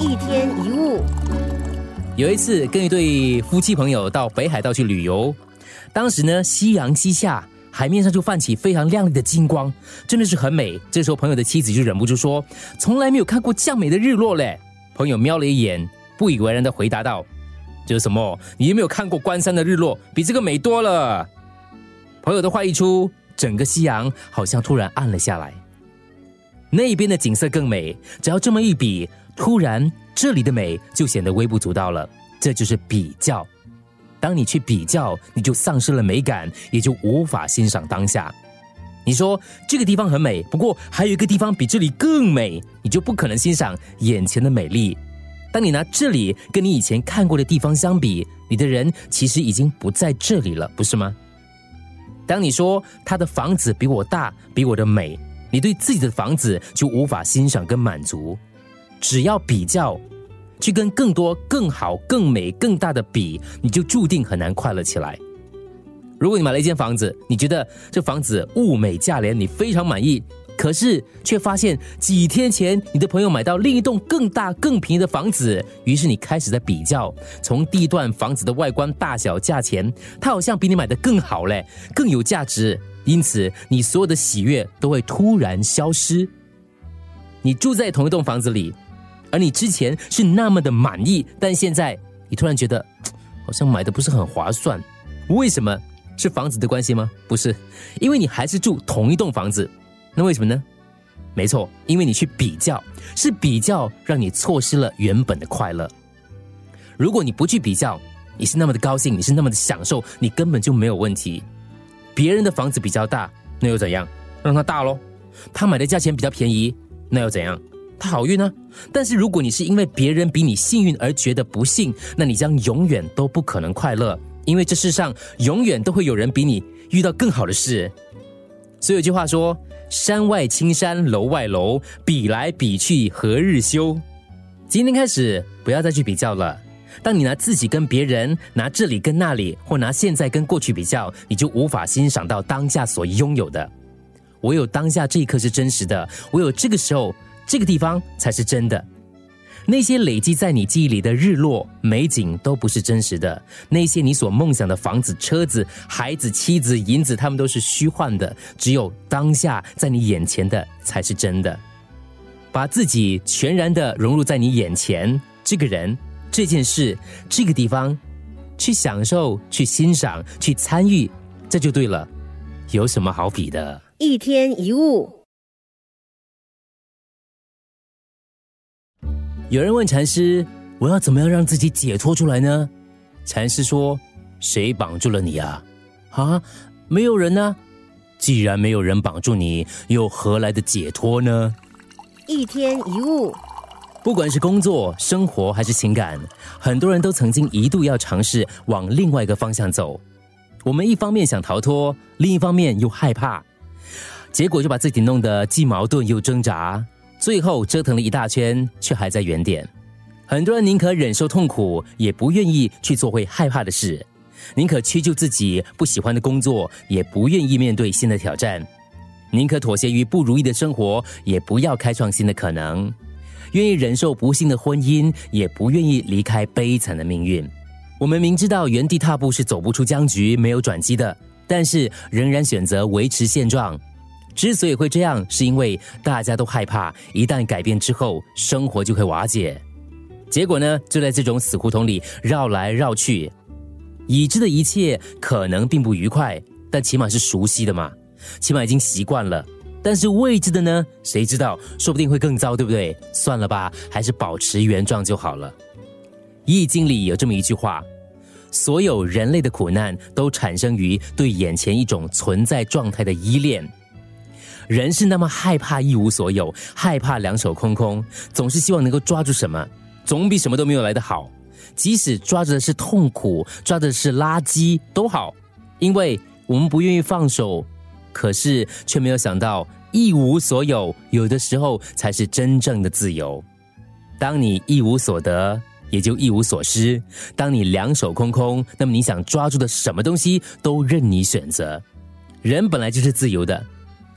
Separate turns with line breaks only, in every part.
一天一物，
有一次跟一对夫妻朋友到北海道去旅游，当时呢夕阳西下，海面上就泛起非常亮丽的金光，真的是很美。这时候朋友的妻子就忍不住说：“从来没有看过这样美的日落嘞。”朋友瞄了一眼，不以为然的回答道：“这是什么？你有没有看过关山的日落？比这个美多了。”朋友的话一出，整个夕阳好像突然暗了下来。那边的景色更美，只要这么一比，突然这里的美就显得微不足道了。这就是比较。当你去比较，你就丧失了美感，也就无法欣赏当下。你说这个地方很美，不过还有一个地方比这里更美，你就不可能欣赏眼前的美丽。当你拿这里跟你以前看过的地方相比，你的人其实已经不在这里了，不是吗？当你说他的房子比我大，比我的美。你对自己的房子就无法欣赏跟满足，只要比较，去跟更多、更好、更美、更大的比，你就注定很难快乐起来。如果你买了一间房子，你觉得这房子物美价廉，你非常满意，可是却发现几天前你的朋友买到另一栋更大、更便宜的房子，于是你开始在比较，从地段、房子的外观、大小、价钱，它好像比你买的更好嘞，更有价值。因此，你所有的喜悦都会突然消失。你住在同一栋房子里，而你之前是那么的满意，但现在你突然觉得好像买的不是很划算。为什么？是房子的关系吗？不是，因为你还是住同一栋房子。那为什么呢？没错，因为你去比较，是比较让你错失了原本的快乐。如果你不去比较，你是那么的高兴，你是那么的享受，你根本就没有问题。别人的房子比较大，那又怎样？让他大喽。他买的价钱比较便宜，那又怎样？他好运呢。但是如果你是因为别人比你幸运而觉得不幸，那你将永远都不可能快乐，因为这世上永远都会有人比你遇到更好的事。所以有句话说：“山外青山楼外楼，比来比去何日休？”今天开始不要再去比较了。当你拿自己跟别人，拿这里跟那里，或拿现在跟过去比较，你就无法欣赏到当下所拥有的。唯有当下这一刻是真实的，唯有这个时候，这个地方才是真的。那些累积在你记忆里的日落美景都不是真实的，那些你所梦想的房子、车子、孩子、妻子、银子，他们都是虚幻的。只有当下在你眼前的才是真的。把自己全然的融入在你眼前，这个人。这件事，这个地方，去享受，去欣赏，去参与，这就对了。有什么好比的？
一天一物。
有人问禅师：“我要怎么样让自己解脱出来呢？”禅师说：“谁绑住了你啊？啊，没有人呢。既然没有人绑住你，又何来的解脱呢？”
一天一物。
不管是工作、生活还是情感，很多人都曾经一度要尝试往另外一个方向走。我们一方面想逃脱，另一方面又害怕，结果就把自己弄得既矛盾又挣扎，最后折腾了一大圈，却还在原点。很多人宁可忍受痛苦，也不愿意去做会害怕的事；宁可屈就自己不喜欢的工作，也不愿意面对新的挑战；宁可妥协于不如意的生活，也不要开创新的可能。愿意忍受不幸的婚姻，也不愿意离开悲惨的命运。我们明知道原地踏步是走不出僵局、没有转机的，但是仍然选择维持现状。之所以会这样，是因为大家都害怕一旦改变之后，生活就会瓦解。结果呢，就在这种死胡同里绕来绕去。已知的一切可能并不愉快，但起码是熟悉的嘛，起码已经习惯了。但是未知的呢？谁知道？说不定会更糟，对不对？算了吧，还是保持原状就好了。《易经》里有这么一句话：所有人类的苦难都产生于对眼前一种存在状态的依恋。人是那么害怕一无所有，害怕两手空空，总是希望能够抓住什么，总比什么都没有来得好。即使抓着的是痛苦，抓的是垃圾都好，因为我们不愿意放手。可是，却没有想到，一无所有，有的时候才是真正的自由。当你一无所得，也就一无所失；当你两手空空，那么你想抓住的什么东西都任你选择。人本来就是自由的，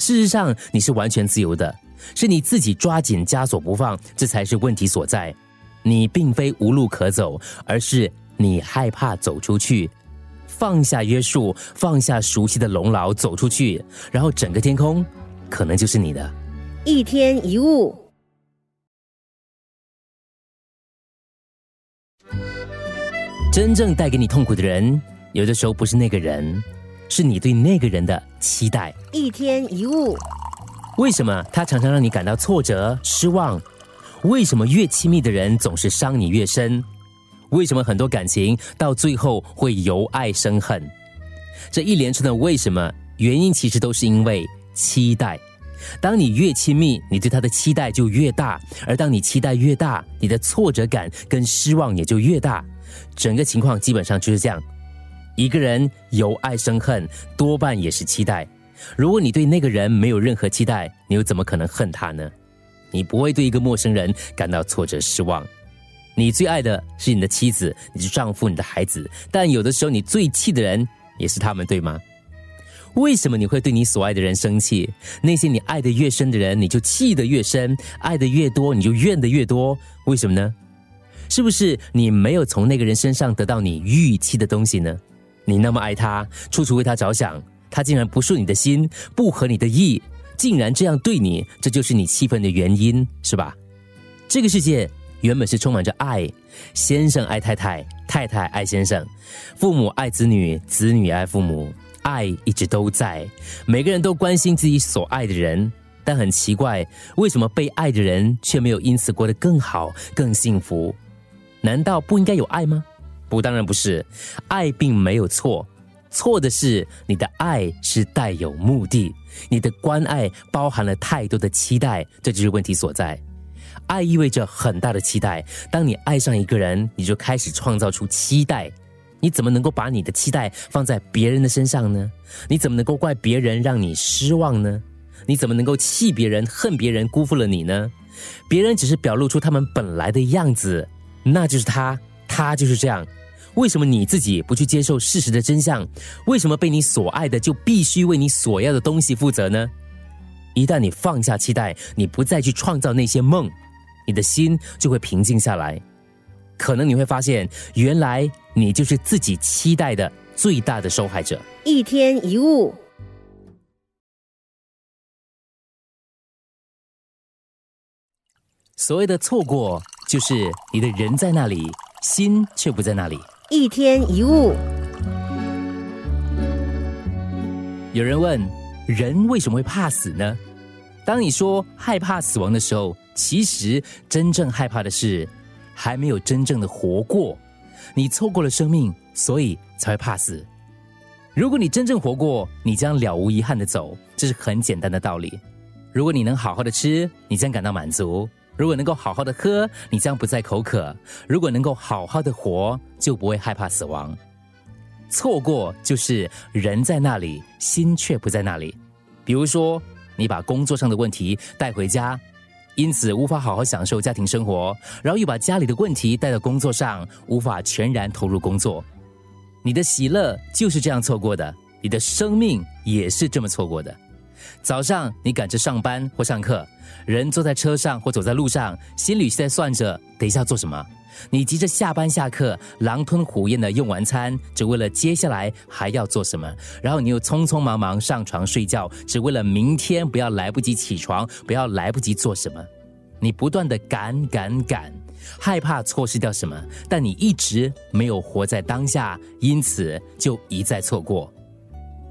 事实上你是完全自由的，是你自己抓紧枷锁不放，这才是问题所在。你并非无路可走，而是你害怕走出去，放下约束，放下熟悉的笼牢，走出去，然后整个天空可能就是你的。
一天一物，
真正带给你痛苦的人，有的时候不是那个人，是你对那个人的期待。
一天一物，
为什么他常常让你感到挫折、失望？为什么越亲密的人总是伤你越深？为什么很多感情到最后会由爱生恨？这一连串的为什么，原因其实都是因为期待。当你越亲密，你对他的期待就越大；而当你期待越大，你的挫折感跟失望也就越大。整个情况基本上就是这样。一个人由爱生恨，多半也是期待。如果你对那个人没有任何期待，你又怎么可能恨他呢？你不会对一个陌生人感到挫折失望。你最爱的是你的妻子、你的丈夫、你的孩子，但有的时候你最气的人也是他们，对吗？为什么你会对你所爱的人生气？那些你爱的越深的人，你就气得越深；爱的越多，你就怨得越多。为什么呢？是不是你没有从那个人身上得到你预期的东西呢？你那么爱他，处处为他着想，他竟然不顺你的心，不合你的意，竟然这样对你，这就是你气愤的原因，是吧？这个世界原本是充满着爱，先生爱太太，太太爱先生，父母爱子女，子女爱父母。爱一直都在，每个人都关心自己所爱的人，但很奇怪，为什么被爱的人却没有因此过得更好、更幸福？难道不应该有爱吗？不，当然不是。爱并没有错，错的是你的爱是带有目的，你的关爱包含了太多的期待，这就是问题所在。爱意味着很大的期待，当你爱上一个人，你就开始创造出期待。你怎么能够把你的期待放在别人的身上呢？你怎么能够怪别人让你失望呢？你怎么能够气别人、恨别人辜负了你呢？别人只是表露出他们本来的样子，那就是他，他就是这样。为什么你自己不去接受事实的真相？为什么被你所爱的就必须为你所要的东西负责呢？一旦你放下期待，你不再去创造那些梦，你的心就会平静下来。可能你会发现，原来你就是自己期待的最大的受害者。
一天一物，
所谓的错过，就是你的人在那里，心却不在那里。
一天一物，
有人问，人为什么会怕死呢？当你说害怕死亡的时候，其实真正害怕的是。还没有真正的活过，你错过了生命，所以才会怕死。如果你真正活过，你将了无遗憾的走，这是很简单的道理。如果你能好好的吃，你将感到满足；如果能够好好的喝，你将不再口渴；如果能够好好的活，就不会害怕死亡。错过就是人在那里，心却不在那里。比如说，你把工作上的问题带回家。因此无法好好享受家庭生活，然后又把家里的问题带到工作上，无法全然投入工作。你的喜乐就是这样错过的，你的生命也是这么错过的。早上你赶着上班或上课，人坐在车上或走在路上，心里是在算着等一下做什么。你急着下班下课，狼吞虎咽的用完餐，只为了接下来还要做什么。然后你又匆匆忙忙上床睡觉，只为了明天不要来不及起床，不要来不及做什么。你不断的赶赶赶，害怕错失掉什么，但你一直没有活在当下，因此就一再错过。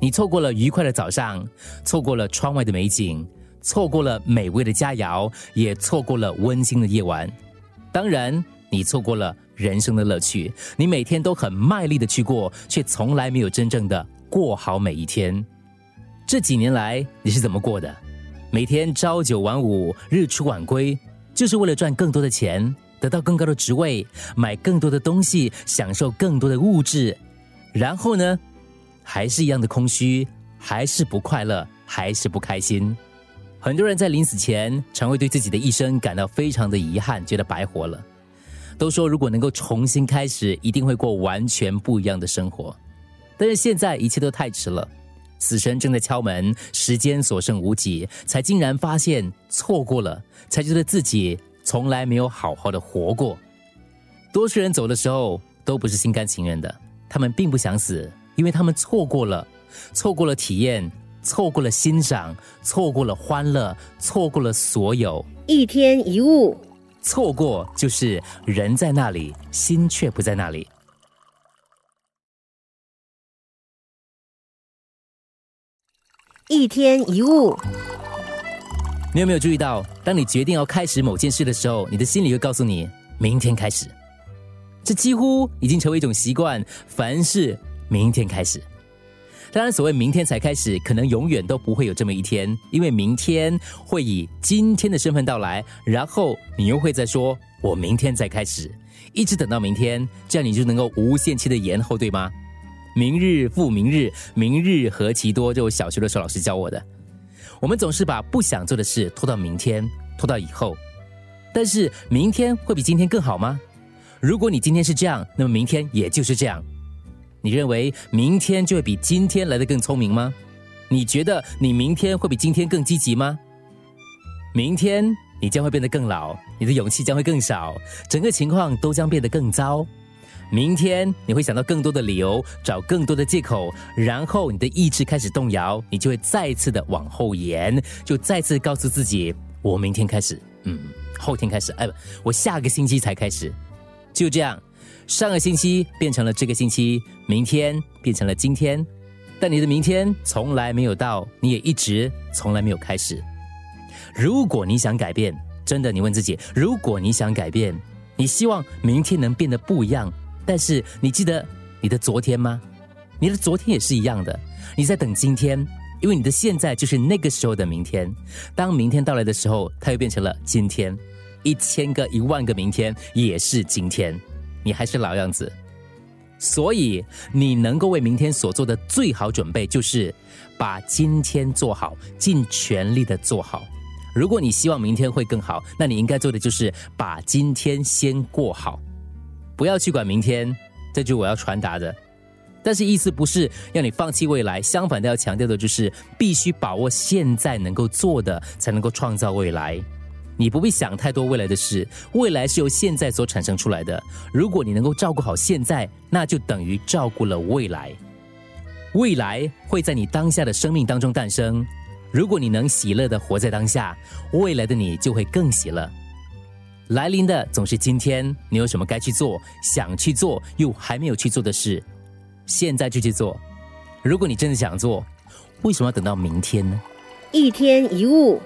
你错过了愉快的早上，错过了窗外的美景，错过了美味的佳肴，也错过了温馨的夜晚。当然。你错过了人生的乐趣，你每天都很卖力的去过，却从来没有真正的过好每一天。这几年来你是怎么过的？每天朝九晚五，日出晚归，就是为了赚更多的钱，得到更高的职位，买更多的东西，享受更多的物质。然后呢，还是一样的空虚，还是不快乐，还是不开心。很多人在临死前，常会对自己的一生感到非常的遗憾，觉得白活了。都说如果能够重新开始，一定会过完全不一样的生活。但是现在一切都太迟了，死神正在敲门，时间所剩无几，才竟然发现错过了，才觉得自己从来没有好好的活过。多数人走的时候都不是心甘情愿的，他们并不想死，因为他们错过了，错过了体验，错过了欣赏，错过了欢乐，错过了所有。
一天一物，
错过就是人在那里，心却不在那里。
一天一物，
你有没有注意到，当你决定要开始某件事的时候，你的心里会告诉你明天开始。这几乎已经成为一种习惯，凡事明天开始。当然，所谓明天才开始，可能永远都不会有这么一天，因为明天会以今天的身份到来，然后你又会再说“我明天再开始”，一直等到明天，这样你就能够无限期的延后，对吗？明日复明日，明日何其多，就小学的时候老师教我的。我们总是把不想做的事拖到明天，拖到以后。但是明天会比今天更好吗？如果你今天是这样，那么明天也就是这样。你认为明天就会比今天来得更聪明吗？你觉得你明天会比今天更积极吗？明天你将会变得更老，你的勇气将会更少，整个情况都将变得更糟。明天你会想到更多的理由，找更多的借口，然后你的意志开始动摇，你就会再次的往后延，就再次告诉自己：我明天开始，嗯，后天开始，哎不，我下个星期才开始，就这样。上个星期变成了这个星期，明天变成了今天，但你的明天从来没有到，你也一直从来没有开始。如果你想改变，真的，你问自己：如果你想改变，你希望明天能变得不一样。但是你记得你的昨天吗？你的昨天也是一样的，你在等今天，因为你的现在就是那个时候的明天。当明天到来的时候，它又变成了今天，一千个、一万个明天也是今天，你还是老样子。所以你能够为明天所做的最好准备，就是把今天做好，尽全力的做好。如果你希望明天会更好，那你应该做的就是把今天先过好。不要去管明天，这就是我要传达的。但是意思不是要你放弃未来，相反的要强调的就是必须把握现在能够做的，才能够创造未来。你不必想太多未来的事，未来是由现在所产生出来的。如果你能够照顾好现在，那就等于照顾了未来。未来会在你当下的生命当中诞生。如果你能喜乐的活在当下，未来的你就会更喜乐。来临的总是今天，你有什么该去做、想去做又还没有去做的事，现在就去做。如果你真的想做，为什么要等到明天呢？
一天一物。